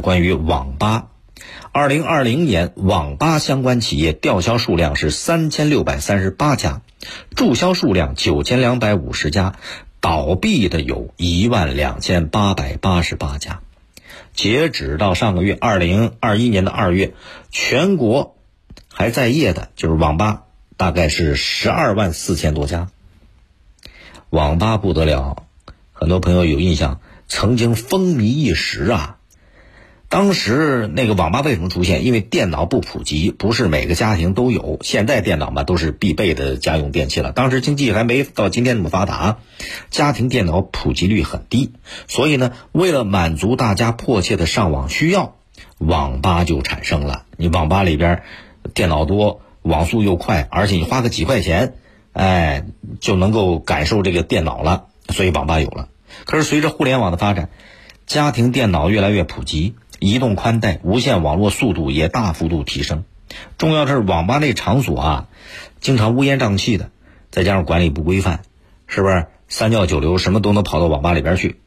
关于网吧，二零二零年网吧相关企业吊销数量是三千六百三十八家，注销数量九千两百五十家，倒闭的有一万两千八百八十八家。截止到上个月二零二一年的二月，全国还在业的就是网吧，大概是十二万四千多家。网吧不得了，很多朋友有印象，曾经风靡一时啊。当时那个网吧为什么出现？因为电脑不普及，不是每个家庭都有。现在电脑嘛都是必备的家用电器了。当时经济还没到今天那么发达，家庭电脑普及率很低，所以呢，为了满足大家迫切的上网需要，网吧就产生了。你网吧里边电脑多，网速又快，而且你花个几块钱，哎，就能够感受这个电脑了，所以网吧有了。可是随着互联网的发展，家庭电脑越来越普及。移动宽带、无线网络速度也大幅度提升，重要是网吧那场所啊，经常乌烟瘴气的，再加上管理不规范，是不是三教九流什么都能跑到网吧里边去？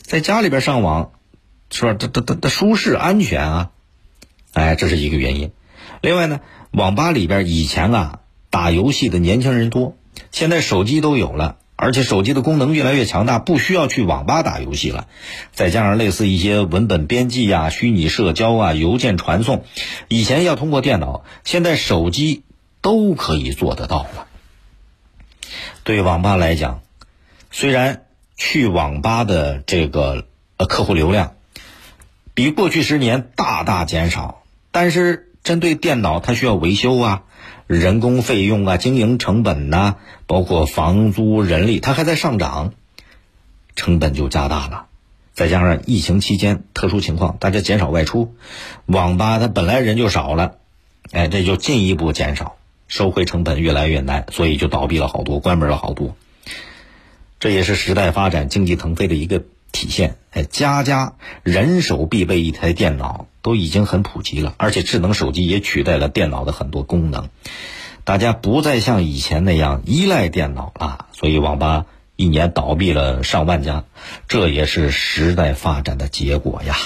在家里边上网，是吧？这这这这舒适安全啊，哎，这是一个原因。另外呢，网吧里边以前啊打游戏的年轻人多，现在手机都有了。而且手机的功能越来越强大，不需要去网吧打游戏了。再加上类似一些文本编辑呀、虚拟社交啊、邮件传送，以前要通过电脑，现在手机都可以做得到了。对网吧来讲，虽然去网吧的这个呃客户流量比过去十年大大减少，但是针对电脑，它需要维修啊。人工费用啊，经营成本呐，包括房租、人力，它还在上涨，成本就加大了。再加上疫情期间特殊情况，大家减少外出，网吧它本来人就少了，哎，这就进一步减少，收回成本越来越难，所以就倒闭了好多，关门了好多。这也是时代发展、经济腾飞的一个体现。哎，家家人手必备一台电脑。都已经很普及了，而且智能手机也取代了电脑的很多功能，大家不再像以前那样依赖电脑了，所以网吧一年倒闭了上万家，这也是时代发展的结果呀。